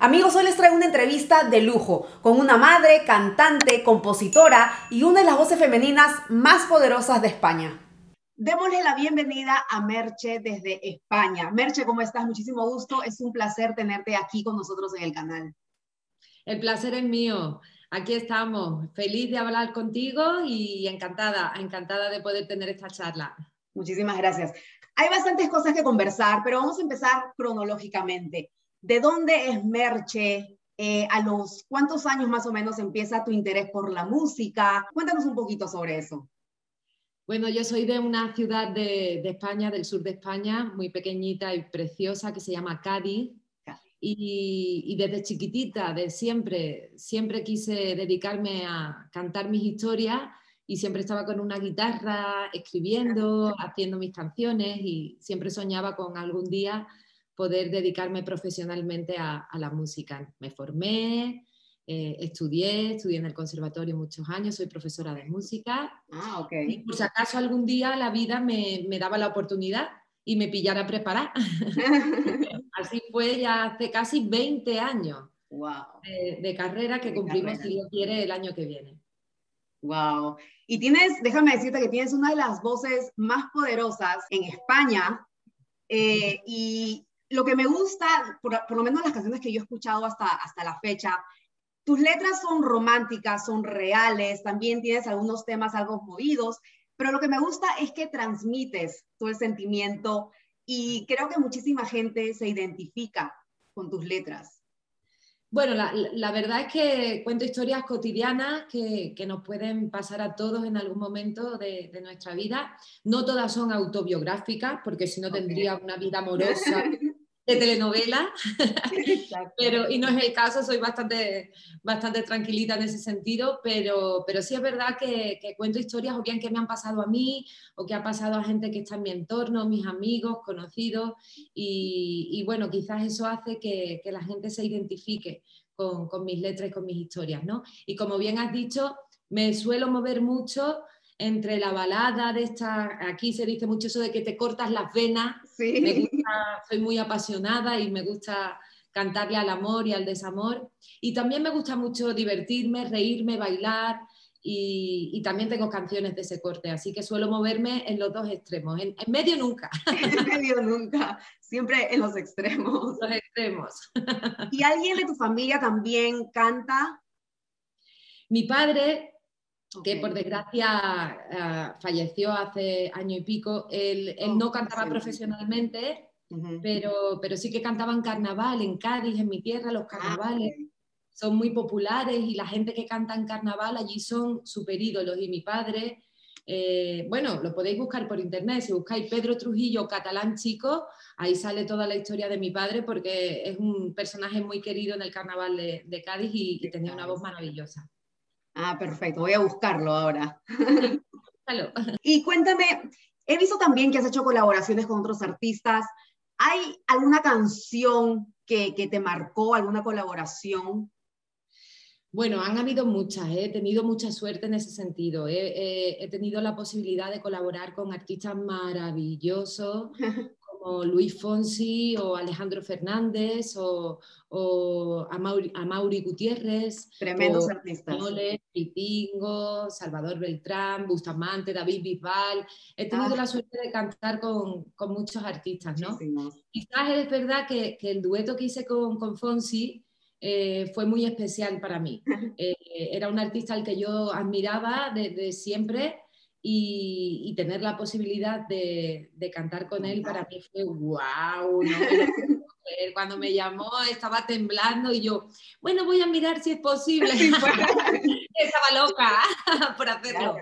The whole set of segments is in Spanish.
Amigos, hoy les traigo una entrevista de lujo con una madre, cantante, compositora y una de las voces femeninas más poderosas de España. Démosle la bienvenida a Merche desde España. Merche, ¿cómo estás? Muchísimo gusto. Es un placer tenerte aquí con nosotros en el canal. El placer es mío. Aquí estamos. Feliz de hablar contigo y encantada, encantada de poder tener esta charla. Muchísimas gracias. Hay bastantes cosas que conversar, pero vamos a empezar cronológicamente. ¿De dónde es Merche? Eh, ¿A los cuántos años más o menos empieza tu interés por la música? Cuéntanos un poquito sobre eso. Bueno, yo soy de una ciudad de, España, del sur de España, muy pequeñita y preciosa, que se llama Cádiz. Y, y, desde chiquitita, de siempre, siempre quise dedicarme a cantar mis historias y siempre estaba con una guitarra, escribiendo, haciendo mis canciones y siempre soñaba con algún día poder dedicarme profesionalmente a, la música. Me formé, eh, estudié, estudié en el conservatorio muchos años, soy profesora de música. Ah, ok. Y por si acaso algún día la vida me, daba la oportunidad y me pillara preparar. Así fue ya hace casi 20 años de, carrera que cumplimos, si Dios quiere, el año que viene. Wow. Y tienes, déjame decirte que tienes una de las voces más poderosas en España. Eh, y lo que me gusta, por, lo menos las canciones que yo he escuchado hasta, hasta la fecha, tus letras son románticas, son reales, también tienes algunos temas algo movidos, pero lo que me gusta es que transmites todo el sentimiento y creo que muchísima gente se identifica con tus letras. Bueno, la, verdad es que cuento historias cotidianas que, nos pueden pasar a todos en algún momento de, nuestra vida. No todas son autobiográficas, porque si no tendría una vida amorosa de telenovela, pero, y no es el caso, soy bastante, bastante tranquilita en ese sentido, pero, pero sí es verdad que, cuento historias o bien que me han pasado a mí o que ha pasado a gente que está en mi entorno, mis amigos, conocidos, y, bueno, quizás eso hace que, la gente se identifique con, con, mis letras y con mis historias, ¿no? Y como bien has dicho, me suelo mover mucho entre la balada de esta, aquí se dice mucho eso de que te cortas las venas, soy muy apasionada y me gusta cantarle al amor y al desamor. Y también me gusta mucho divertirme, reírme, bailar y, también tengo canciones de ese corte, así que suelo moverme en los dos extremos, en, medio nunca. En medio nunca, siempre en los extremos. Los extremos. ¿Y alguien de tu familia también canta? Mi padre que por desgracia ah, falleció hace año y pico. Él, oh, no cantaba profesionalmente, pero, pero sí que cantaba en carnaval, en Cádiz, en mi tierra, los ah, carnavales. Son muy populares y la gente que canta en carnaval allí son super ídolos. Y mi padre, eh, bueno, lo podéis buscar por internet. Si buscáis Pedro Trujillo, catalán chico, ahí sale toda la historia de mi padre porque es un personaje muy querido en el carnaval de, Cádiz y tenía una voz maravillosa. Ah, perfecto, voy a buscarlo ahora. y cuéntame, he visto también que has hecho colaboraciones con otros artistas. ¿Hay alguna canción que, te marcó, alguna colaboración? Bueno, han habido muchas, ¿eh? he tenido mucha suerte en ese sentido. He, he tenido la posibilidad de colaborar con artistas maravillosos, como Luis Fonsi o Alejandro Fernández o, o a, Mauri, Gutiérrez. Tremendos artistas. Salvador Beltrán, Bustamante, David Bisbal. He tenido ah. la suerte de cantar con, con muchos artistas, ¿no? Quizás es verdad que, que, el dueto que hice con, con Fonsi eh, fue muy especial para mí. Eh, era un artista al que yo admiraba desde siempre y, tener la posibilidad de, cantar con él para mí fue wow. Cuando me llamó estaba temblando y yo, bueno, voy a mirar si es posible. estaba loca por hacerlo.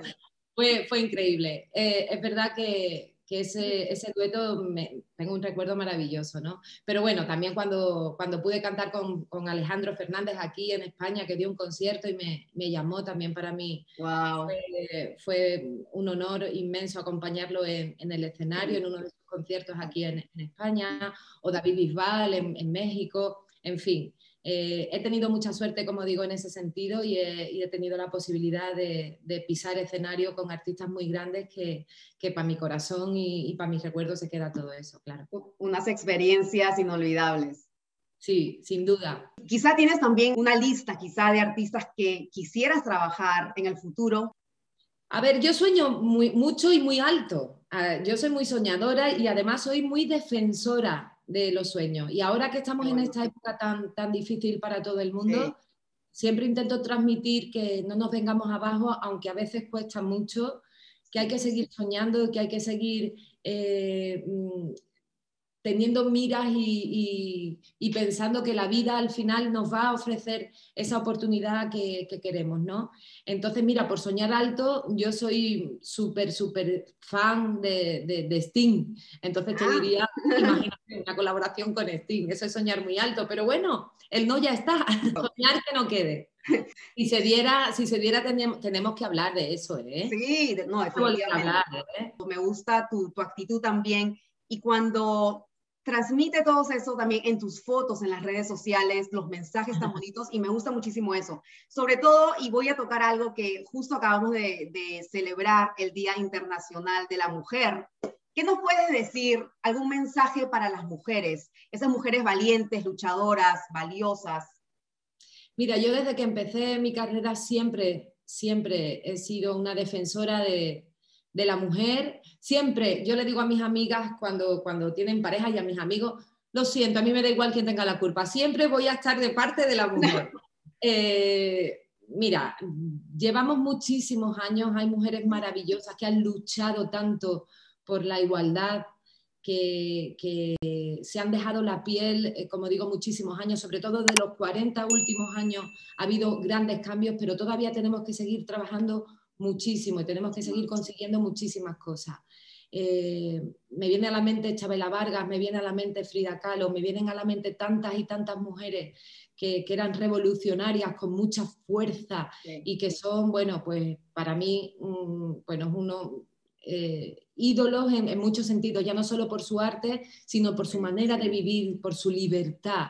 Fue, fue increíble. Eh, es verdad que, que ese, ese dueto me, tengo un recuerdo maravilloso, ¿no? Pero bueno, también cuando, cuando pude cantar con, con, Alejandro Fernández aquí en España, que dio un concierto y me, me llamó también para mí, wow. fue, fue, un honor inmenso acompañarlo en, en, el escenario, en uno de sus conciertos aquí en, en España, o David Bisbal en, en México, en fin. eh, he tenido mucha suerte, como digo, en ese sentido y he, tenido la posibilidad de, pisar escenario con artistas muy grandes que, para mi corazón y, para mis recuerdos se queda todo eso, claro. Unas experiencias inolvidables. Sí, sin duda. Quizá tienes también una lista, quizá de artistas que quisieras trabajar en el futuro. A ver, yo sueño muy, mucho y muy alto. Ah, yo soy muy soñadora y además soy muy defensora de los sueños. Y ahora que estamos en esta época tan, tan difícil para todo el mundo, siempre intento transmitir que no nos vengamos abajo, aunque a veces cuesta mucho, que hay que seguir soñando, que hay que seguir eh, mm, teniendo miras y, pensando que la vida al final nos va a ofrecer esa oportunidad que, queremos, ¿no? Entonces, mira, por soñar alto, yo soy súper, súper fan de, de, Sting. Entonces te ah. diría, imagínate una colaboración con Sting, eso es soñar muy alto, pero bueno, el no ya está, soñar que no quede. Si se diera, si se diera tenemos, que hablar de eso, ¿eh? Sí, no, definitivamente. ¿eh? Me gusta tu, tu actitud también. Y cuando transmite todo eso también en tus fotos, en las redes sociales, los mensajes tan bonitos y me gusta muchísimo eso. Sobre todo, y voy a tocar algo que justo acabamos de, celebrar, el Día Internacional de la Mujer. ¿Qué nos puedes decir? ¿Algún mensaje para las mujeres? Esas mujeres valientes, luchadoras, valiosas. Mira, yo desde que empecé mi carrera siempre, siempre he sido una defensora de, de la mujer. Siempre, yo le digo a mis amigas cuando, cuando tienen pareja y a mis amigos, lo siento, a mí me da igual quién tenga la culpa, siempre voy a estar de parte de la mujer. Eh, mira, llevamos muchísimos años, hay mujeres maravillosas que han luchado tanto por la igualdad, que, se han dejado la piel, eh, como digo, muchísimos años, sobre todo de los 40 últimos años ha habido grandes cambios, pero todavía tenemos que seguir trabajando muchísimo y tenemos que seguir consiguiendo muchísimas cosas. Eh, me viene a la mente Chabela Vargas, me viene a la mente Frida Kahlo, me vienen a la mente tantas y tantas mujeres que, eran revolucionarias con mucha fuerza y que son, bueno, pues para mí, bueno, uno, eh, ídolos en, muchos sentidos, ya no solo por su arte, sino por su manera de vivir, por su libertad.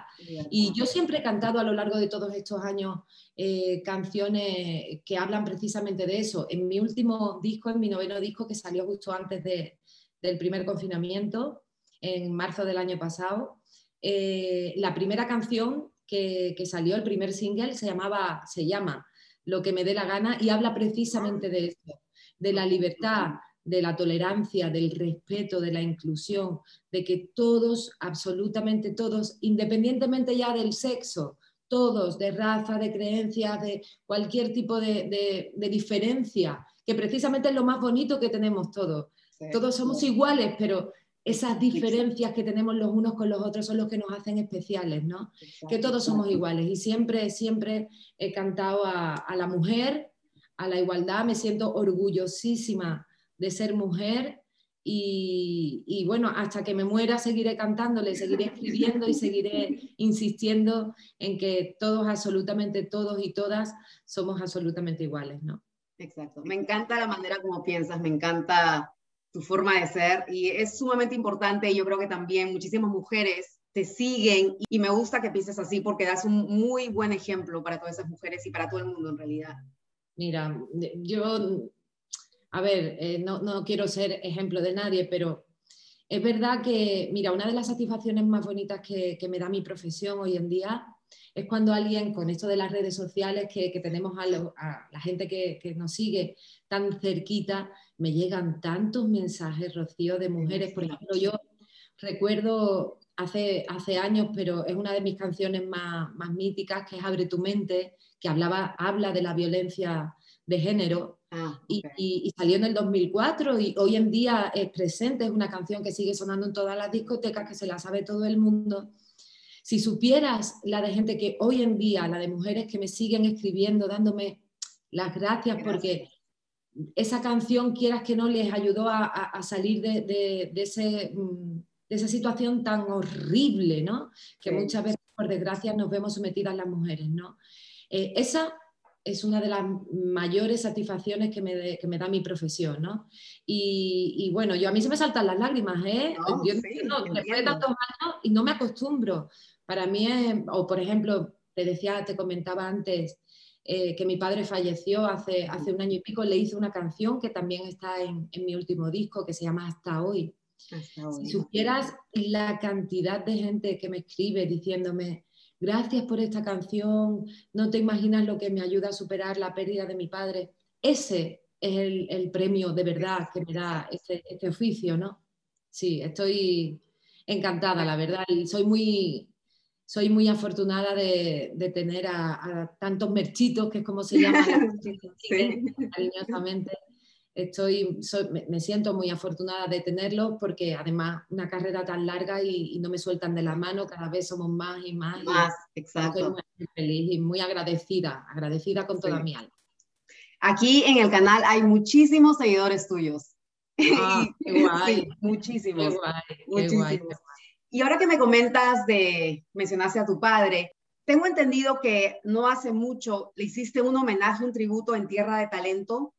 Y yo siempre he cantado a lo largo de todos estos años eh, canciones que hablan precisamente de eso. En mi último disco, en mi noveno disco, que salió justo antes del primer confinamiento, en marzo del año pasado, eh, la primera canción que, que, salió, el primer single, se, llamaba, se llama Lo que me dé la gana y habla precisamente de eso, de la libertad, de la tolerancia, del respeto, de la inclusión, de que todos, absolutamente todos, independientemente ya del sexo, todos, de raza, de creencia, de cualquier tipo de, diferencia, que precisamente es lo más bonito que tenemos todos. todos somos iguales, pero esas diferencias que tenemos los unos con los otros son los que nos hacen especiales, ¿no? Que todos somos iguales. Y siempre, siempre he cantado a, a la mujer, a la igualdad, me siento orgullosísima de ser mujer y, bueno, hasta que me muera seguiré cantándole, seguiré escribiendo y seguiré insistiendo en que todos, absolutamente todos y todas somos absolutamente iguales, ¿no? Exacto. Me encanta la manera como piensas, me encanta tu forma de ser y es sumamente importante y yo creo que también muchísimas mujeres te siguen y me gusta que pienses así porque das un muy buen ejemplo para todas esas mujeres y para todo el mundo en realidad. Mira, yo a ver, eh, no, quiero ser ejemplo de nadie, pero es verdad que, mira, una de las satisfacciones más bonitas que, me da mi profesión hoy en día es cuando alguien, con esto de las redes sociales, que, tenemos a, la gente que, nos sigue tan cerquita, me llegan tantos mensajes, Rocío, de mujeres. Por ejemplo, yo recuerdo hace, hace años, pero es una de mis canciones más, más míticas, que es Abre tu mente, que hablaba, habla de la violencia de género Ah, y, salió en el 2004 y hoy en día es presente, es una canción que sigue sonando en todas las discotecas, que se la sabe todo el mundo. Si supieras la de gente que hoy en día, la de mujeres que me siguen escribiendo, dándome las gracias, porque esa canción, quieras que no, les ayudó a, salir de, ese, mm, de, esa situación tan horrible, ¿no? Que muchas veces, por desgracia, nos vemos sometidas las mujeres, ¿no? Eh, esa es una de las mayores satisfacciones que me, que me da mi profesión, ¿no? Y, bueno, yo a mí se me saltan las lágrimas, ¿eh? yo, después de tantos años y no me acostumbro. Para mí es, o por ejemplo, te decía, te comentaba antes eh, que mi padre falleció hace, hace un año y pico, le hice una canción que también está en, mi último disco, que se llama Hasta hoy. Si supieras la cantidad de gente que me escribe diciéndome, gracias por esta canción, no te imaginas lo que me ayuda a superar la pérdida de mi padre. Ese es el, premio de verdad que me da este, este, oficio, ¿no? Sí, estoy encantada, la verdad, y soy muy, soy muy afortunada de, tener a, tantos merchitos, que es como se llama cariñosamente. Estoy, me, siento muy afortunada de tenerlos porque además una carrera tan larga y, no me sueltan de la mano, cada vez somos más y más. Más, exacto. Estoy muy feliz y muy agradecida, agradecida con toda mi alma. Aquí en el canal hay muchísimos seguidores tuyos. Ah, qué guay. muchísimos. Y ahora que me comentas de, mencionaste a tu padre, tengo entendido que no hace mucho le hiciste un homenaje, un tributo en Tierra de Talento.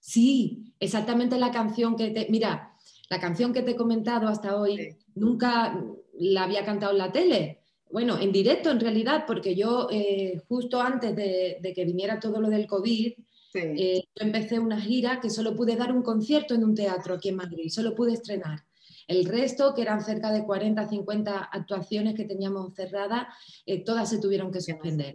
Sí, exactamente la canción que te, mira, la canción que te he comentado hasta hoy, nunca la había cantado en la tele. Bueno, en directo en realidad, porque yo eh, justo antes de, de, que viniera todo lo del COVID, eh, yo empecé una gira que solo pude dar un concierto en un teatro aquí en Madrid, solo pude estrenar. El resto, que eran cerca de 40, 50 actuaciones que teníamos cerradas, eh, todas se tuvieron que suspender.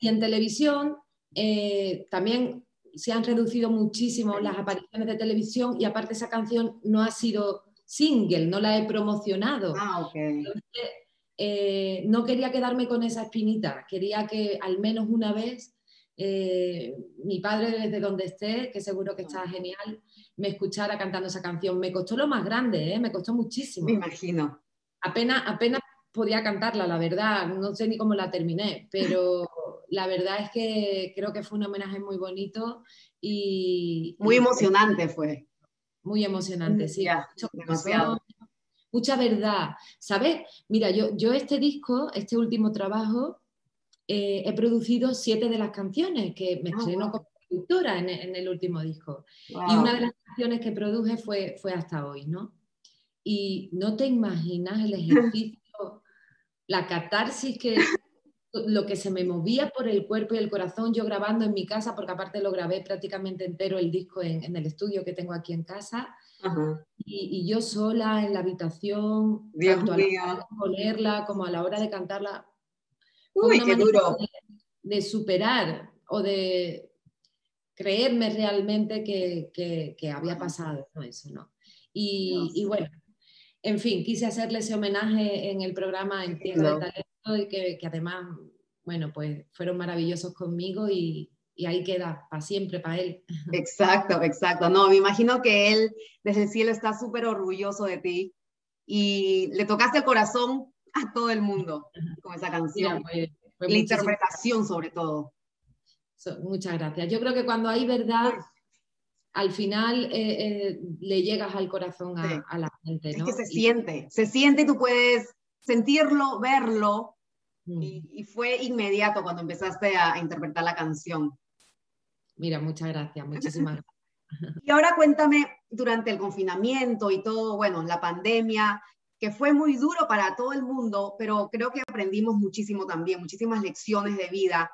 y en televisión eh, también se han reducido muchísimo las apariciones de televisión y aparte esa canción no ha sido single, no la he promocionado. Ah, no quería quedarme con esa espinita, quería que al menos una vez eh, mi padre desde donde esté, que seguro que está genial, me escuchara cantando esa canción. Me costó lo más grande, ¿eh? me costó muchísimo. Me imagino. Apenas, apenas podía cantarla, la verdad, no sé ni cómo la terminé, pero la verdad es que creo que fue un homenaje muy bonito y... Muy emocionante fue. Muy emocionante, sí. demasiado. Mucha verdad. ¿Sabes? Mira, yo, yo este disco, este último trabajo, eh, he producido siete de las canciones que me ah, estreno como productora en, el último disco. Y una de las canciones que produje fue, fue Hasta hoy, ¿no? Y no te imaginas el ejercicio, la catarsis que lo que se me movía por el cuerpo y el corazón, yo grabando en mi casa, porque aparte lo grabé prácticamente entero el disco en, el estudio que tengo aquí en casa, y, yo sola en la habitación, tanto a la hora de ponerla como a la hora de cantarla, Uy, qué duro. De, superar o de creerme realmente que, había pasado eso, ¿no? Y, bueno, en fin, quise hacerle ese homenaje en el programa En Tierra de Talento y que, además, bueno, pues fueron maravillosos conmigo y, y ahí queda para siempre para él. Exacto, exacto. No, me imagino que él desde el cielo está súper orgulloso de ti y le tocaste el corazón a todo el mundo con esa canción. la interpretación sobre todo. muchas gracias. Yo creo que cuando hay verdad, al final eh, eh, le llegas al corazón a, la gente. ¿no? Es que se siente, se siente y tú puedes sentirlo, verlo. Mm. Y, fue inmediato cuando empezaste a, interpretar la canción. Mira, muchas gracias, muchísimas gracias. Y ahora cuéntame, durante el confinamiento y todo, bueno, la pandemia, que fue muy duro para todo el mundo, pero creo que aprendimos muchísimo también, muchísimas lecciones de vida.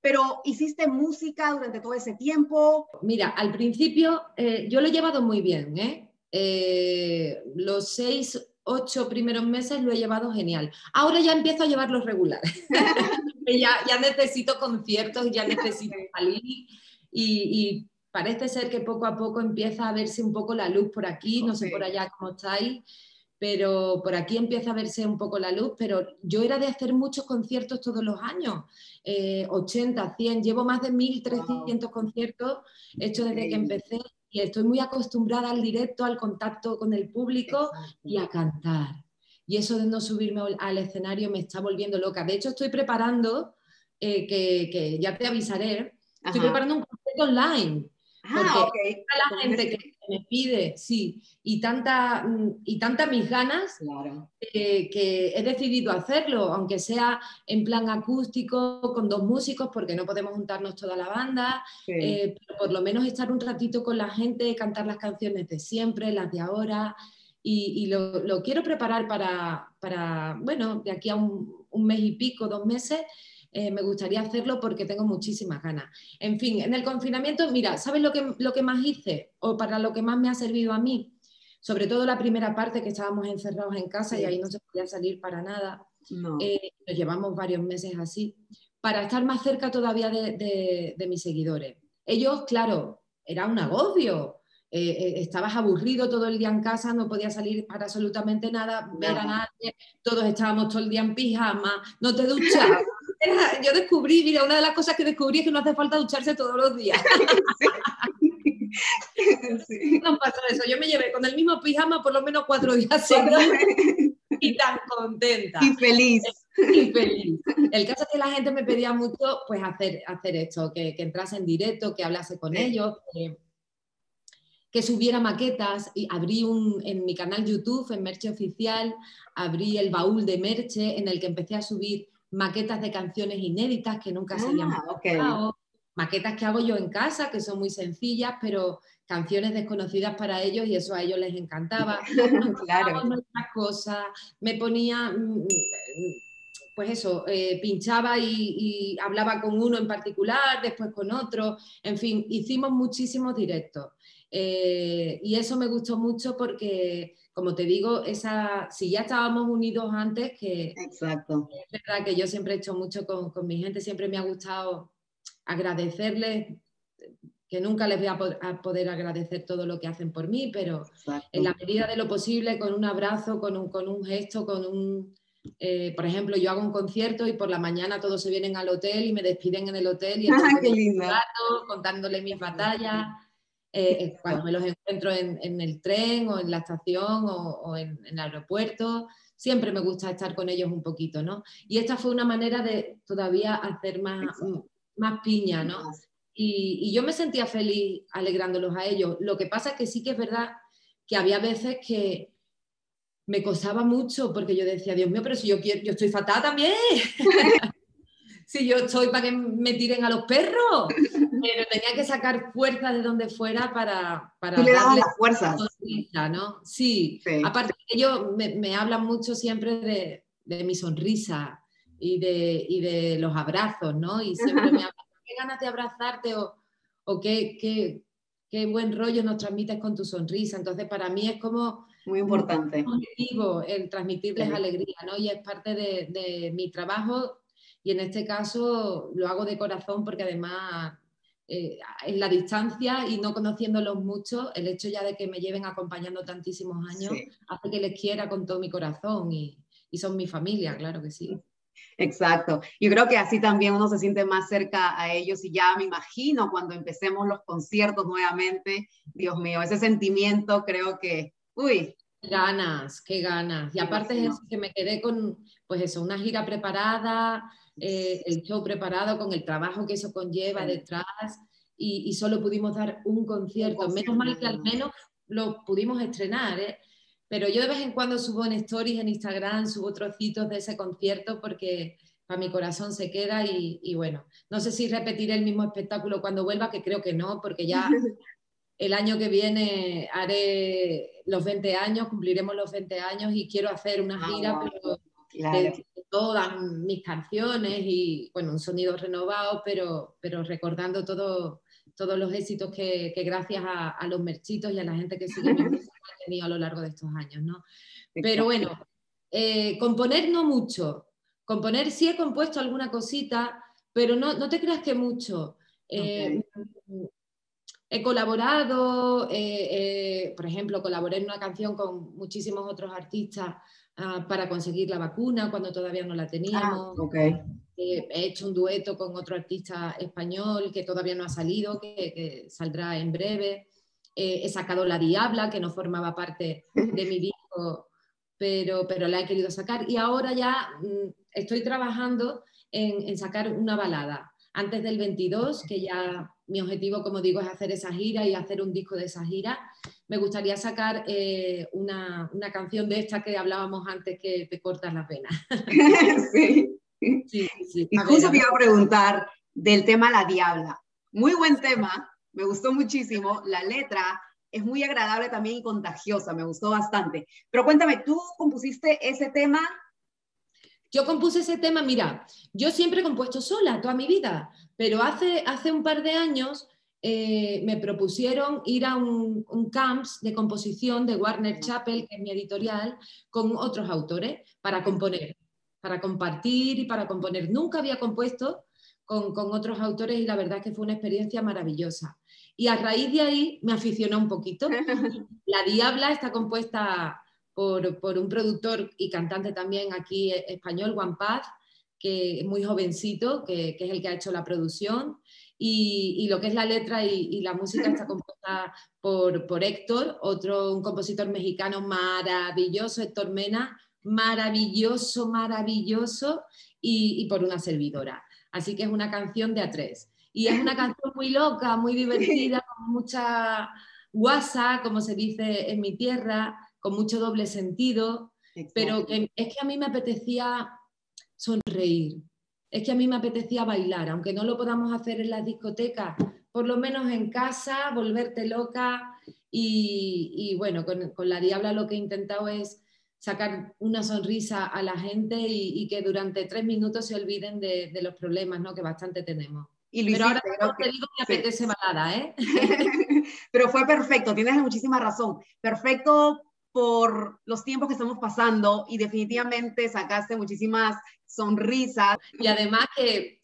Pero hiciste música durante todo ese tiempo. Mira, al principio eh, yo lo he llevado muy bien. ¿eh? ¿eh? los seis, ocho primeros meses lo he llevado genial. Ahora ya empiezo a llevarlos regulares. ya, ya necesito conciertos, ya necesito salir y, y, parece ser que poco a poco empieza a verse un poco la luz por aquí, no sé por allá cómo estáis pero por aquí empieza a verse un poco la luz, pero yo era de hacer muchos conciertos todos los años, 80, eh, 100, llevo más de 1.300 conciertos hechos desde que empecé y estoy muy acostumbrada al directo, al contacto con el público y a cantar. Y eso de no subirme al escenario me está volviendo loca. De hecho, estoy preparando, eh, que, ya te avisaré, estoy preparando un concierto online. Ah, porque la gente que me pide, sí, y tanta, mm, y tanta mis ganas que he decidido hacerlo, aunque sea en plan acústico, con dos músicos, porque no podemos juntarnos toda la banda, eh, pero por lo menos estar un ratito con la gente, cantar las canciones de siempre, las de ahora, y, lo, quiero preparar para, para, bueno, de aquí a un, un mes y pico, dos meses, eh, me gustaría hacerlo porque tengo muchísimas ganas. En fin, en el confinamiento, mira, ¿sabes lo que, lo que más hice o para lo que más me ha servido a mí? Sobre todo la primera parte que estábamos encerrados en casa y ahí no se podía salir para nada. Eh, nos llevamos varios meses así, para estar más cerca todavía de, de mis seguidores. Ellos, claro, era un agobio, eh, eh, estabas aburrido todo el día en casa, no podías salir para absolutamente nada, ver a nadie, todos estábamos todo el día en pijama, no te yo descubrí, mira, una de las cosas que descubrí es que no hace falta ducharse todos los días. No pasó eso, yo me llevé con el mismo pijama por lo menos cuatro días seguidos y tan contenta. Y feliz. Y feliz. El caso es que la gente me pedía mucho pues hacer, hacer esto, que, que entrase en directo, que hablase con ellos, que subiera maquetas y abrí un, en mi canal YouTube, en Merche Oficial, abrí el baúl de Merche en el que empecé a subir maquetas de canciones inéditas que nunca se habían ah, maquetas que hago yo en casa, que son muy sencillas, pero canciones desconocidas para ellos y eso a ellos les encantaba. claro. cosas, me ponía, mm, pues eso, eh, pinchaba y, y, hablaba con uno en particular, después con otro, en fin, hicimos muchísimos directos. Eh, y eso me gustó mucho porque, como te digo, esa, si ya estábamos unidos antes, que Exacto. es verdad que yo siempre he hecho mucho con, con mi gente, siempre me ha gustado agradecerles, que nunca les voy a, poder agradecer todo lo que hacen por mí, pero en la medida de lo posible, con un abrazo, con un, con un gesto, con un... Eh, por ejemplo, yo hago un concierto y por la mañana todos se vienen al hotel y me despiden en el hotel y ah, qué rato, contándole mis batallas. Eh, eh, cuando me los encuentro en, el tren o en la estación o, en, el aeropuerto, siempre me gusta estar con ellos un poquito, ¿no? Y esta fue una manera de todavía hacer más, más piña, ¿no? Y, yo me sentía feliz alegrándolos a ellos. Lo que pasa es que sí que es verdad que había veces que me costaba mucho porque yo decía, Dios mío, pero si yo quiero, yo estoy fatal también. si yo estoy para que me tiren a los perros. Pero tenía que sacar fuerzas de donde fuera para... para Tú le las fuerzas. ¿no? Sí. aparte ellos me, me, hablan mucho siempre de, de mi sonrisa y de, y de, los abrazos, ¿no? Y siempre me hablan, qué ganas de abrazarte o, o qué, qué, qué, buen rollo nos transmites con tu sonrisa. Entonces, para mí es como... Muy importante. objetivo el transmitirles alegría, ¿no? Y es parte de, de mi trabajo y en este caso lo hago de corazón porque además eh, en la distancia y no conociéndolos mucho, el hecho ya de que me lleven acompañando tantísimos años hace que les quiera con todo mi corazón y, y, son mi familia, claro que sí. Exacto. Yo creo que así también uno se siente más cerca a ellos y ya me imagino cuando empecemos los conciertos nuevamente, Dios mío, ese sentimiento creo que, uy. Ganas, qué ganas. Y aparte es que me quedé con, pues eso, una gira preparada, eh, el show preparado con el trabajo que eso conlleva detrás y, solo pudimos dar un concierto. Menos mal que al menos lo pudimos estrenar, ¿eh? pero yo de vez en cuando subo en stories en Instagram, subo trocitos de ese concierto porque para mi corazón se queda y, y bueno, no sé si repetiré el mismo espectáculo cuando vuelva, que creo que no, porque ya el año que viene haré los 20 años, cumpliremos los 20 años y quiero hacer una ah, gira, pero todas mis canciones y, bueno, un sonido renovado, pero, pero recordando todo, todos los éxitos que, gracias a, los merchitos y a la gente que sigue mi música he tenido a lo largo de estos años, ¿no? Pero bueno, eh, componer no mucho. Componer sí he compuesto alguna cosita, pero no, no te creas que mucho. Eh, he colaborado, eh, por ejemplo, colaboré en una canción con muchísimos otros artistas Ah, para conseguir la vacuna cuando todavía no la teníamos. Ah, eh, he hecho un dueto con otro artista español que todavía no ha salido, que, saldrá en breve. Eh, he sacado La Diabla, que no formaba parte de mi disco, pero, pero la he querido sacar. Y ahora ya mm, estoy trabajando en, en sacar una balada antes del 22, que ya mi objetivo, como digo, es hacer esa gira y hacer un disco de esa gira. Me gustaría sacar eh, una, canción de esta que hablábamos antes que te cortas la pena. sí. sí, sí. Y justo te iba a preguntar del tema La Diabla. Muy buen tema, me gustó muchísimo. La letra es muy agradable también y contagiosa, me gustó bastante. Pero cuéntame, ¿tú compusiste ese tema Yo compuse ese tema, mira, yo siempre he compuesto sola toda mi vida, pero hace, hace un par de años eh, me propusieron ir a un, un, camps de composición de Warner Chappell, que es mi editorial, con otros autores para componer, para compartir y para componer. Nunca había compuesto con, con otros autores y la verdad es que fue una experiencia maravillosa. Y a raíz de ahí me aficionó un poquito. La Diabla está compuesta por, un productor y cantante también aquí eh, español, Juan Paz, que es muy jovencito, que, es el que ha hecho la producción. Y, lo que es la letra y, la música está compuesta por, por, Héctor, otro un compositor mexicano maravilloso, Héctor Mena, maravilloso, maravilloso, y, y por una servidora. Así que es una canción de a tres. Y es una canción muy loca, muy divertida, con mucha guasa, como se dice en mi tierra, con mucho doble sentido, pero que, es que a mí me apetecía sonreír, es que a mí me apetecía bailar, aunque no lo podamos hacer en las discotecas, por lo menos en casa, volverte loca y, bueno, con, la Diabla lo que he intentado es sacar una sonrisa a la gente y, que durante tres minutos se olviden de, los problemas ¿no? que bastante tenemos. Pero ahora te digo que apetece balada, ¿eh? Pero fue perfecto, tienes muchísima razón. Perfecto por los tiempos que estamos pasando y definitivamente sacaste muchísimas sonrisas. Y además que,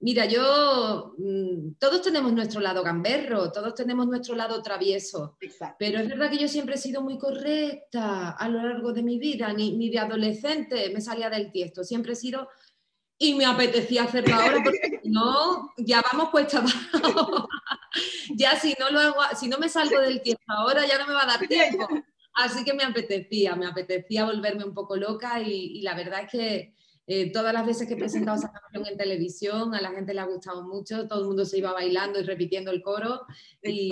mira, yo, mm, todos tenemos nuestro lado gamberro, todos tenemos nuestro lado travieso, pero es verdad que yo siempre he sido muy correcta a lo largo de mi vida, ni, ni de adolescente me salía del tiesto, siempre he sido... Y me apetecía hacerlo ahora porque no, ya vamos cuesta ya si no lo hago, si no me salgo del tiesto ahora ya no me va a dar tiempo. Así que me apetecía, me apetecía volverme un poco loca y, la verdad es que eh, todas las veces que he presentado esa canción en televisión, a la gente le ha gustado mucho, todo el mundo se iba bailando y repitiendo el coro y,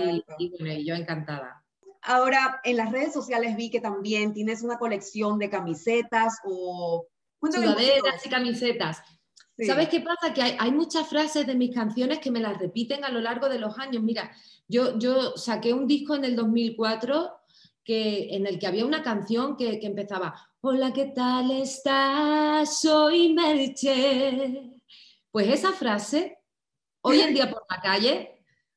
bueno, yo encantada. Ahora, en las redes sociales vi que también tienes una colección de camisetas o... Sudaderas y camisetas. ¿Sabes qué pasa? Que hay, muchas frases de mis canciones que me las repiten a lo largo de los años. Mira, yo, yo saqué un disco en el 2004 que, en el que había una canción que, empezaba, hola, ¿qué tal estás? Soy Merche. Pues esa frase, hoy en día por la calle,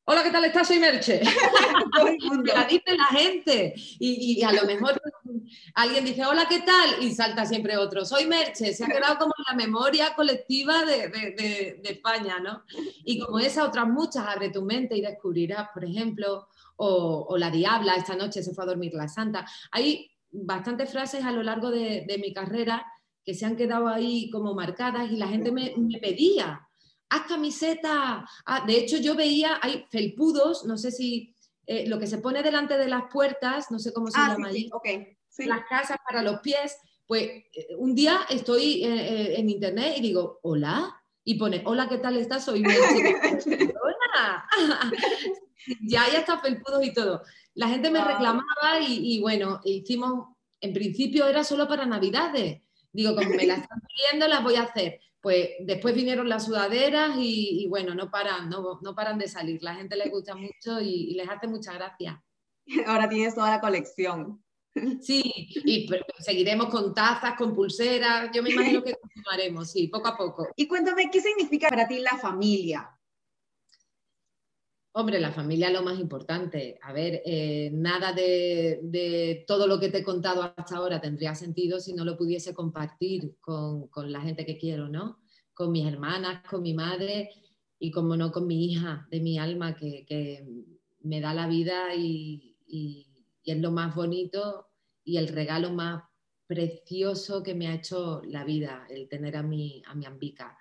Hola, ¿qué tal estás? Soy Merche. la dice la gente. Y, a lo mejor alguien dice, hola, ¿qué tal? Y salta siempre otro, soy Merche. Se ha quedado como en la memoria colectiva de, de España, ¿no? Y como esa, otras muchas, abre tu mente y descubrirás, por ejemplo, o, la diabla, esta noche se fue a dormir la santa. Hay bastantes frases a lo largo de, mi carrera que se han quedado ahí como marcadas y la gente me, pedía, haz camiseta. Ah, de hecho, yo veía, hay felpudos, no sé si eh, lo que se pone delante de las puertas, no sé cómo se ah, llama allí, las casas para los pies. Pues eh, un día estoy eh, en internet y digo, hola, y pone, hola, ¿qué tal estás? Soy ya hay hasta felpudos y todo. La gente me reclamaba y, bueno, hicimos, en principio era solo para Navidades. Digo, como me las están pidiendo, las voy a hacer. Pues después vinieron las sudaderas y, bueno, no paran, no, no, paran de salir. La gente les gusta mucho y, les hace mucha gracia. Ahora tienes toda la colección. Sí, y seguiremos con tazas, con pulseras. Yo me imagino que continuaremos, sí, poco a poco. Y cuéntame, ¿qué significa para ti la familia? Hombre, la familia es lo más importante. A ver, eh, nada de, todo lo que te he contado hasta ahora tendría sentido si no lo pudiese compartir con, la gente que quiero, ¿no? Con mis hermanas, con mi madre y, como no, con mi hija de mi alma que, me da la vida y, es lo más bonito y el regalo más precioso que me ha hecho la vida, el tener a mi, a mi ambica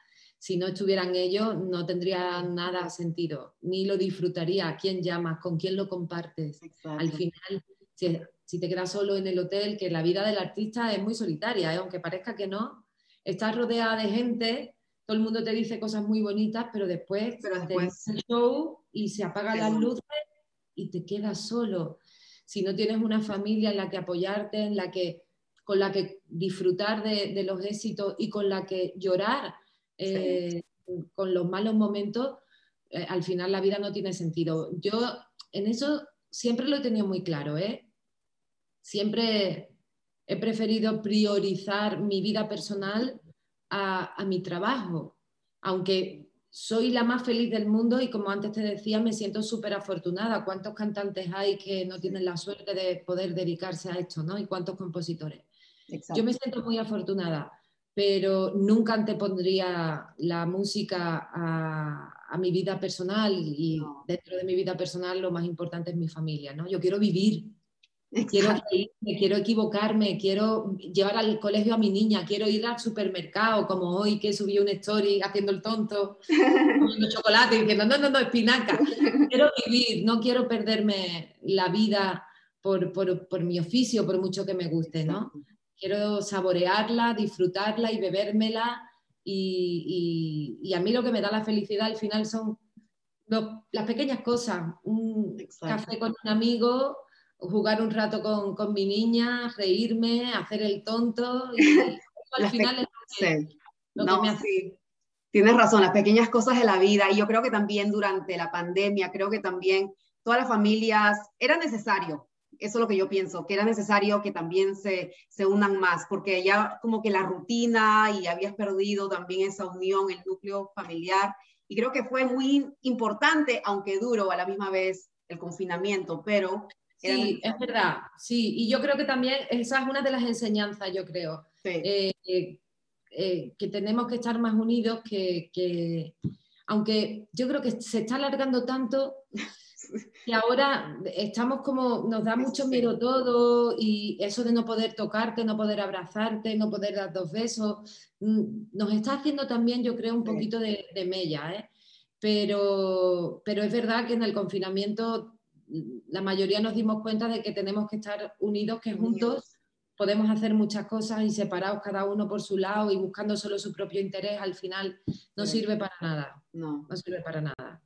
si no estuvieran ellos, no tendría nada sentido, ni lo disfrutaría. ¿Quién llamas? ¿Con quién lo compartes? Al final, si, te quedas solo en el hotel, que la vida del artista es muy solitaria, ¿eh? aunque parezca que no, estás rodeada de gente, todo el mundo te dice cosas muy bonitas, pero después, pero después... te el show y se apagan las luces y te quedas solo. Si no tienes una familia en la que apoyarte, en la que, con la que disfrutar de, de los éxitos y con la que llorar eh, con los malos momentos, eh, al final la vida no tiene sentido. Yo en eso siempre lo he tenido muy claro, ¿eh? Siempre he preferido priorizar mi vida personal a, mi trabajo, aunque soy la más feliz del mundo y como antes te decía, me siento súper afortunada. ¿Cuántos cantantes hay que no tienen la suerte de poder dedicarse a esto, ¿no? Y cuántos compositores. Yo me siento muy afortunada, pero nunca antepondría la música a, mi vida personal y dentro de mi vida personal lo más importante es mi familia, ¿no? Yo quiero vivir, Quiero quiero equivocarme, quiero llevar al colegio a mi niña, quiero ir al supermercado, como hoy que subí una story haciendo el tonto, comiendo chocolate y diciendo, no, no, no, espinaca. Quiero vivir, no quiero perderme la vida por, por, mi oficio, por mucho que me guste, ¿no? Quiero saborearla, disfrutarla y bebérmela. Y, y, a mí lo que me da la felicidad al final son las pequeñas cosas. Un café con un amigo, jugar un rato con, mi niña, reírme, hacer el tonto y al final es lo que, me hace. Tienes razón, las pequeñas cosas de la vida y yo creo que también durante la pandemia, creo que también todas las familias, era necesario, eso es lo que yo pienso, que era necesario que también se, se unan más, porque ya como que la rutina y habías perdido también esa unión, el núcleo familiar, y creo que fue muy importante, aunque duro a la misma vez el confinamiento, pero Sí, es verdad, sí, y yo creo que también esa es una de las enseñanzas, yo creo, eh, eh, que tenemos que estar más unidos, que, aunque yo creo que se está alargando tanto y ahora estamos como, nos da mucho miedo todo y eso de no poder tocarte, no poder abrazarte, no poder dar dos besos, mm, nos está haciendo también, yo creo, un poquito de, de mella, ¿eh? Pero, pero es verdad que en el confinamiento la mayoría nos dimos cuenta de que tenemos que estar unidos, que juntos podemos hacer muchas cosas y separados cada uno por su lado y buscando solo su propio interés, al final no sirve para nada. No. no sirve para nada.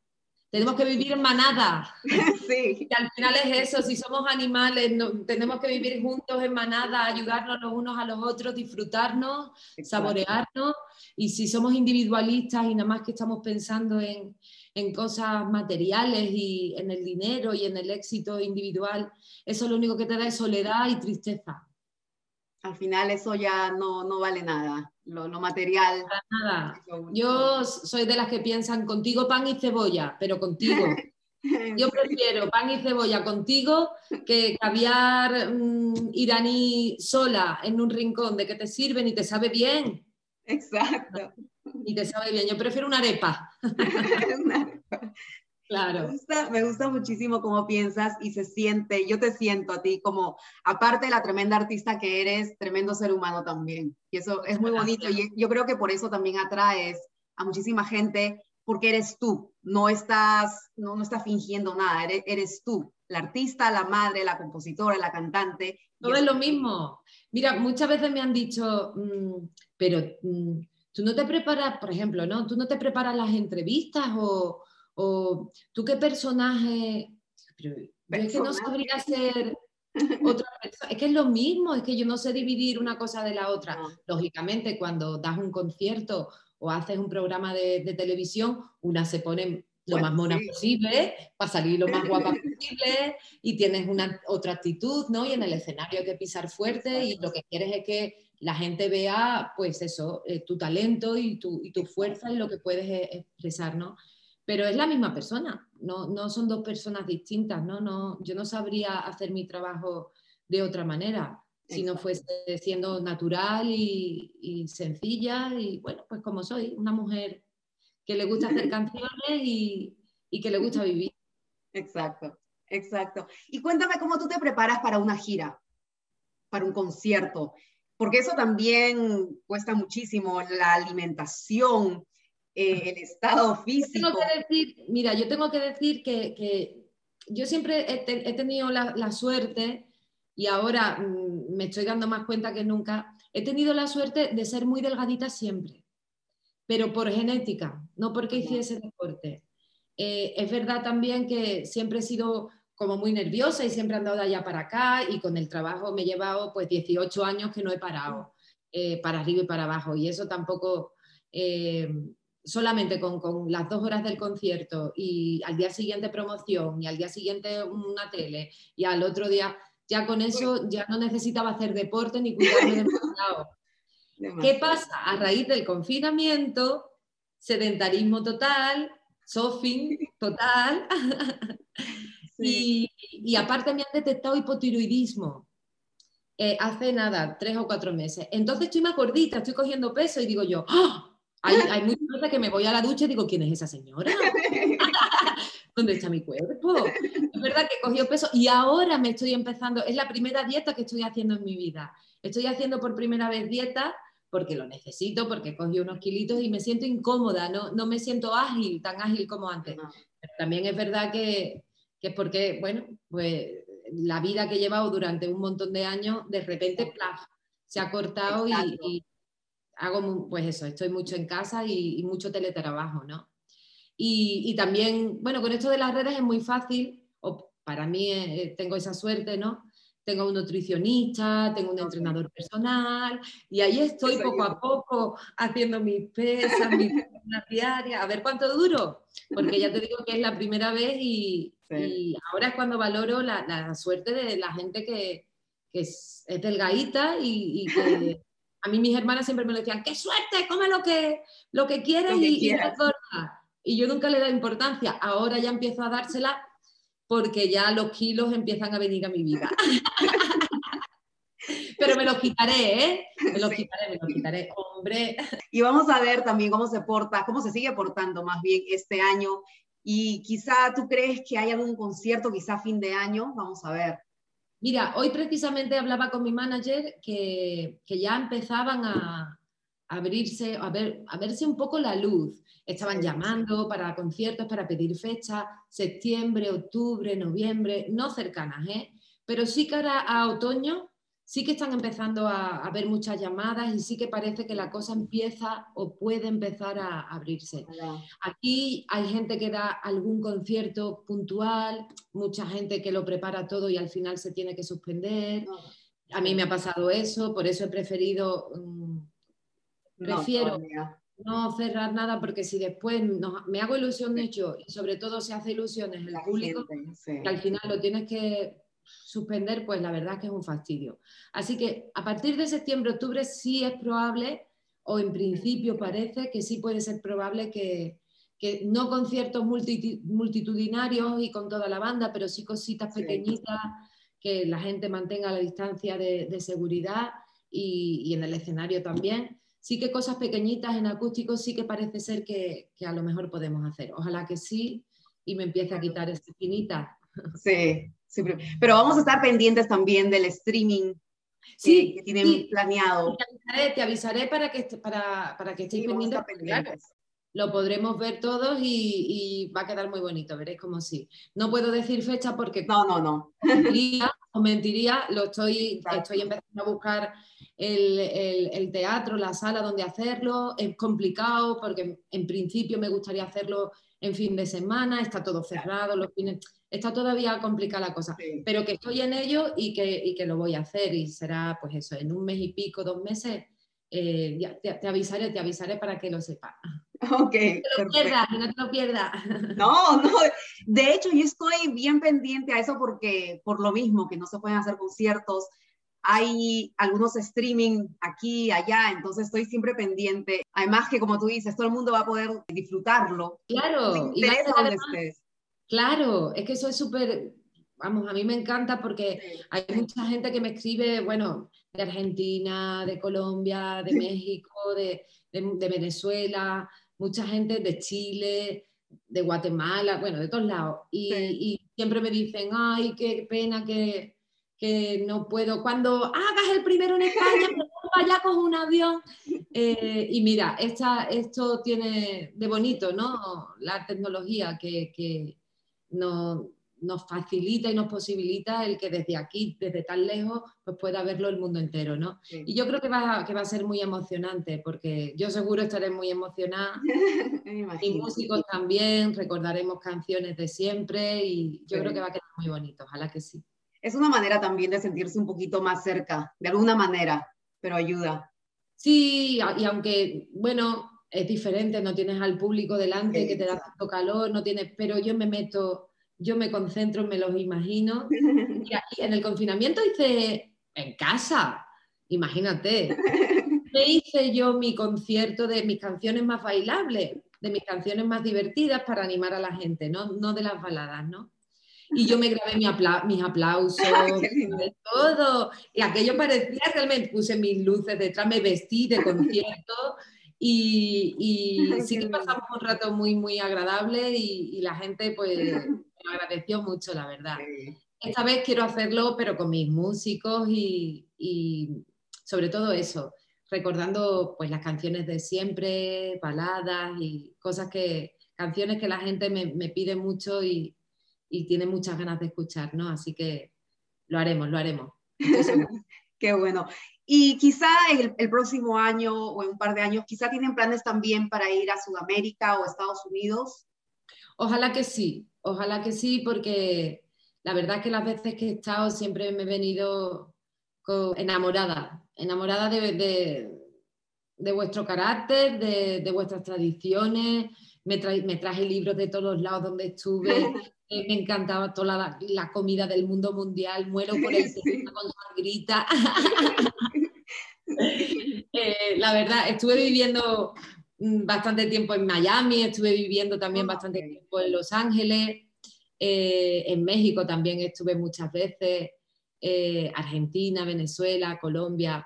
Tenemos que vivir en manada. Sí. Y al final es eso, si somos animales, tenemos que vivir juntos en manada, ayudarnos los unos a los otros, disfrutarnos, saborearnos. Y si somos individualistas y nada más que estamos pensando en, en cosas materiales y en el dinero y en el éxito individual, eso lo único que te da es soledad y tristeza. Al final eso ya no, no vale nada, lo, lo material. nada. Yo soy de las que piensan contigo pan y cebolla, pero contigo. Yo prefiero pan y cebolla contigo que caviar mm, iraní sola en un rincón de que te sirven y te sabe bien. Exacto. Y te sabe bien. Yo prefiero una arepa. Claro. Me gusta, muchísimo cómo piensas y se siente, yo te siento a ti como, aparte de la tremenda artista que eres, tremendo ser humano también. Y eso es muy bonito. Y yo creo que por eso también atraes a muchísima gente, porque eres tú, no estás, no, no estás fingiendo nada, eres, eres tú, la artista, la madre, la compositora, la cantante. Todo es lo mismo. Mira, muchas veces me han dicho, mm, pero mm, tú no te preparas, por ejemplo, ¿no? Tú no te preparas las entrevistas o, tú qué personaje... es que no sabría ser otra persona. Es que es lo mismo, es que yo no sé dividir una cosa de la otra. Lógicamente, cuando das un concierto o haces un programa de, televisión, una se pone lo más mona posible, para salir lo más guapa posible y tienes una otra actitud, ¿no? Y en el escenario hay que pisar fuerte y lo que quieres es que la gente vea, pues eso, eh, tu talento y tu, y tu, fuerza y lo que puedes e, expresar, ¿no? Pero es la misma persona, no, no son dos personas distintas, ¿no? no yo no sabría hacer mi trabajo de otra manera si no fuese siendo natural y, y, sencilla y bueno, pues como soy, una mujer que le gusta hacer canciones y, y que le gusta vivir. Exacto, exacto. Y cuéntame cómo tú te preparas para una gira, para un concierto porque eso también cuesta muchísimo, la alimentación, eh, el estado físico. Tengo que decir, mira, yo tengo que decir que, yo siempre he, tenido la, suerte, y ahora mm, me estoy dando más cuenta que nunca, he tenido la suerte de ser muy delgadita siempre, pero por genética, no porque hiciese deporte. Eh, es verdad también que siempre he sido como muy nerviosa y siempre he andado de allá para acá y con el trabajo me he llevado pues 18 años que no he parado eh, para arriba y para abajo y eso tampoco, eh, solamente con, con, las dos horas del concierto y al día siguiente promoción y al día siguiente una tele y al otro día, ya con eso ya no necesitaba hacer deporte ni cuidarme demasiado. ¿Qué pasa? A raíz del confinamiento, sedentarismo total, sofing total, y, aparte me han detectado hipotiroidismo. Eh, hace nada, tres o cuatro meses. Entonces estoy más gordita, estoy cogiendo peso y digo yo, ¡Ah! Hay, hay muchas veces que me voy a la ducha y digo, ¿quién es esa señora? ¿Dónde está mi cuerpo? Es verdad que cogió peso y ahora me estoy empezando, es la primera dieta que estoy haciendo en mi vida. Estoy haciendo por primera vez dieta porque lo necesito, porque cogí unos kilitos y me siento incómoda, no, no me siento ágil, tan ágil como antes. Pero también es verdad que, que, es porque, bueno, pues la vida que he llevado durante un montón de años, de repente, se ha cortado y, hago, pues eso, estoy mucho en casa y, y mucho teletrabajo, ¿no? Y, también, bueno, con esto de las redes es muy fácil, o para mí eh, eh, tengo esa suerte, ¿no? Tengo un nutricionista, tengo un entrenador personal y ahí estoy poco a poco haciendo mis pesas, mis diarias, a ver cuánto duro, porque ya te digo que es la primera vez y, ahora es cuando valoro la, suerte de la gente que, es, delgadita y, que a mí mis hermanas siempre me decían, qué suerte, come lo que, lo que quieres y, y gorda y yo nunca le he dado importancia. Ahora ya empiezo a dársela porque ya los kilos empiezan a venir a mi vida. Pero me los quitaré, ¿eh? Me los quitaré, me los quitaré, hombre. Y vamos a ver también cómo se porta, cómo se sigue portando más bien este año. Y quizá tú crees que hay algún concierto, quizá fin de año, vamos a ver. Mira, hoy precisamente hablaba con mi manager que, que ya empezaban a, abrirse, a, ver, a verse un poco la luz. Estaban llamando para conciertos, para pedir fechas, septiembre, octubre, noviembre, no cercanas, ¿eh? pero sí cara a otoño, sí que están empezando a, haber muchas llamadas y sí que parece que la cosa empieza o puede empezar a abrirse. Aquí hay gente que da algún concierto puntual, mucha gente que lo prepara todo y al final se tiene que suspender. A mí me ha pasado eso, por eso he preferido... Mm, prefiero no cerrar nada porque si después me hago ilusiones yo y sobre todo se hace ilusiones el público, que al final lo tienes que suspender, pues la verdad es que es un fastidio. Así que a partir de septiembre, octubre sí es probable, o en principio parece que sí puede ser probable que, no conciertos multitudinarios y con toda la banda, pero sí cositas pequeñitas, que la gente mantenga la distancia de, seguridad y, y en el escenario también sí que cosas pequeñitas en acústico sí que parece ser que, a lo mejor podemos hacer. Ojalá que sí y me empiece a quitar esta espinita. Sí, pero vamos a estar pendientes también del streaming sí, que tienen planeado. Te avisaré, para que, para, para que estéis pendientes. lo podremos ver todos y, va a quedar muy bonito, veréis como sí. No puedo decir fecha porque... No, no, no. Mentiría, o mentiría, lo estoy, estoy empezando a buscar el, teatro, la sala donde hacerlo. Es complicado porque en principio me gustaría hacerlo en fin de semana, está todo cerrado, los fines, está todavía complicada la cosa, pero que estoy en ello y que, que, lo voy a hacer y será pues eso, en un mes y pico, dos meses, eh, te, avisaré, te avisaré para que lo sepas. Ok. No te lo pierdas, no te lo pierdas. No, no, de hecho yo estoy bien pendiente a eso porque por lo mismo que no se pueden hacer conciertos, hay algunos streaming aquí, allá, entonces estoy siempre pendiente. Además que como tú dices, todo el mundo va a poder disfrutarlo. Claro, y Claro, es que eso es súper, vamos, a mí me encanta porque hay mucha gente que me escribe, bueno, de Argentina, de Colombia, de México, de, Venezuela, mucha gente de Chile, de Guatemala, bueno, de todos lados. y siempre me dicen, ay, qué pena que que no puedo. Cuando hagas el primero en España, vaya con un avión. Eh, y mira, esta, esto tiene de bonito, ¿no? La tecnología que, nos facilita y nos posibilita el que desde aquí, desde tan lejos, pues pueda verlo el mundo entero, ¿no? Y yo creo que va, que va a ser muy emocionante, porque yo seguro estaré muy emocionada. y músicos también, recordaremos canciones de siempre y yo creo que va a quedar muy bonito, ojalá que sí es una manera también de sentirse un poquito más cerca, de alguna manera, pero ayuda. Sí, y aunque, bueno, es diferente, no tienes al público delante que te da tanto calor, no tienes, pero yo me meto, yo me concentro, me los imagino. Y en el confinamiento hice en casa, imagínate. me hice yo mi concierto de mis canciones más bailables, de mis canciones más divertidas para animar a la gente, no, no de las baladas, ¿no? Y yo me grabé mis aplausos, de todo. Y aquello parecía realmente, puse mis luces detrás, me vestí de concierto y, sí que pasamos un rato muy, muy agradable y, la gente pues me agradeció mucho, la verdad. Esta vez quiero hacerlo, pero con mis músicos y, sobre todo eso, recordando pues las canciones de siempre, baladas y cosas que, canciones que la gente me, me pide mucho y, tiene muchas ganas de escuchar, ¿no? Así que lo haremos, lo haremos. Qué bueno. Y quizá el, el, próximo año o en un par de años, quizá tienen planes también para ir a Sudamérica o Estados Unidos. Ojalá que sí, ojalá que sí, porque la verdad es que las veces que he estado siempre me he venido enamorada, enamorada de, de, vuestro carácter, de, vuestras tradiciones. Me, me, traje libros de todos los lados donde estuve. Eh, me encantaba toda la, comida del mundo mundial. Muero por el sí. con sangrita. Eh, la verdad, estuve viviendo mm, bastante tiempo en Miami, estuve viviendo también bastante tiempo en Los Ángeles. Eh, en México también estuve muchas veces, eh, Argentina, Venezuela, Colombia.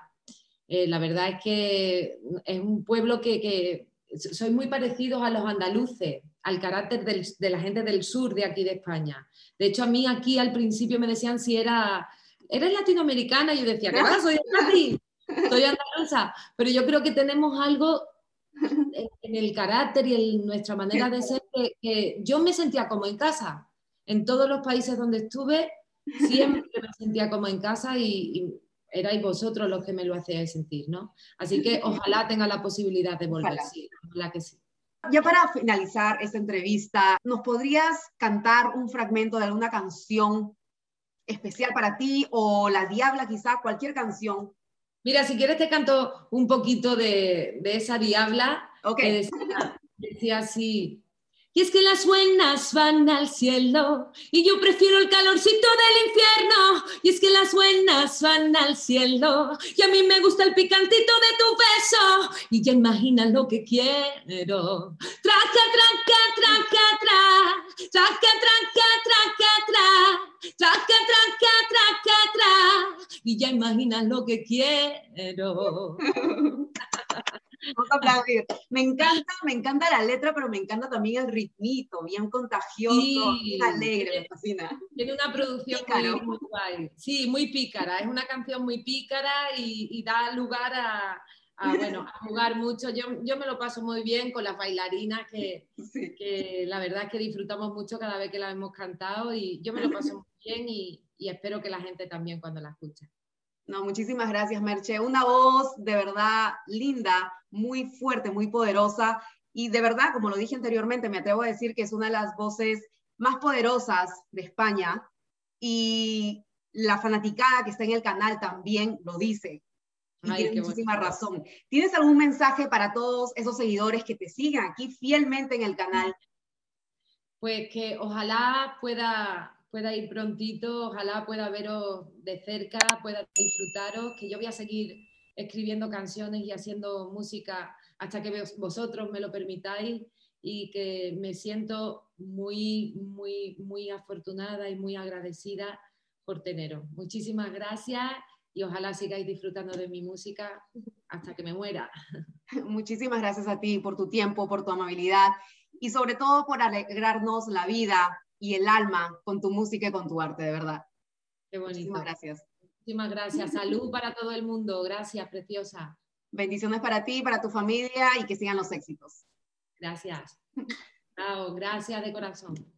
La verdad es que es un pueblo que, que soy muy parecidos a los andaluces, al carácter de la gente del sur de aquí de España. De hecho, a mí aquí al principio me decían si era, eres latinoamericana, y yo decía, ¿qué pasa? Soy soy andaluza, pero yo creo que tenemos algo en, el carácter y en nuestra manera de ser que yo me sentía como en casa en todos los países donde estuve, siempre me sentía como en casa y, erais vosotros los que me lo hacíais sentir, ¿no? Así que ojalá tenga la posibilidad de volver, sí, ojalá que sí. Ya para finalizar esta entrevista, ¿nos podrías cantar un fragmento de alguna canción especial para ti o La Diabla quizá, cualquier canción? Mira, si quieres te canto un poquito de, esa Diabla okay. decía, decía así, y es que las buenas van al cielo y yo prefiero el calorcito del infierno. Y es que las buenas van al cielo y a mí me gusta el picantito de tu beso. Y ya imaginas lo que quiero. Traca, traca, traca, tra. Traca, traca, traca, tra. Traca, traca, traca, tra. Y ya imaginas lo que quiero. Vamos a aplaudir. Me encanta, me encanta la letra, pero me encanta también el ritmito, bien contagioso, bien alegre, me fascina. Tiene una producción muy, guay. Sí, muy pícara, es una canción muy pícara y, da lugar a, bueno, a jugar mucho. Yo, yo, me lo paso muy bien con las bailarinas, que, que, la verdad es que disfrutamos mucho cada vez que la hemos cantado y yo me lo paso muy bien y, y espero que la gente también cuando la escuche. No, muchísimas gracias, Merche. Una voz de verdad linda, muy fuerte, muy poderosa. Y de verdad, como lo dije anteriormente, me atrevo a decir que es una de las voces más poderosas de España. Y la fanaticada que está en el canal también lo dice. Y tiene muchísima razón. ¿Tienes algún mensaje para todos esos seguidores que te sigan aquí fielmente en el canal? Pues que ojalá pueda pueda ir prontito, ojalá pueda veros de cerca, pueda disfrutaros, que yo voy a seguir escribiendo canciones y haciendo música hasta que vosotros me lo permitáis y que me siento muy, muy, muy afortunada y muy agradecida por teneros. Muchísimas gracias y ojalá sigáis disfrutando de mi música hasta que me muera. Muchísimas gracias a ti por tu tiempo, por tu amabilidad y sobre todo por alegrarnos la vida y el alma con tu música y con tu arte, de verdad. Qué bonito. Muchísimas gracias. Muchísimas gracias. Salud para todo el mundo. Gracias, preciosa. Bendiciones para ti, para tu familia y que sigan los éxitos. Gracias. Chao, gracias de corazón.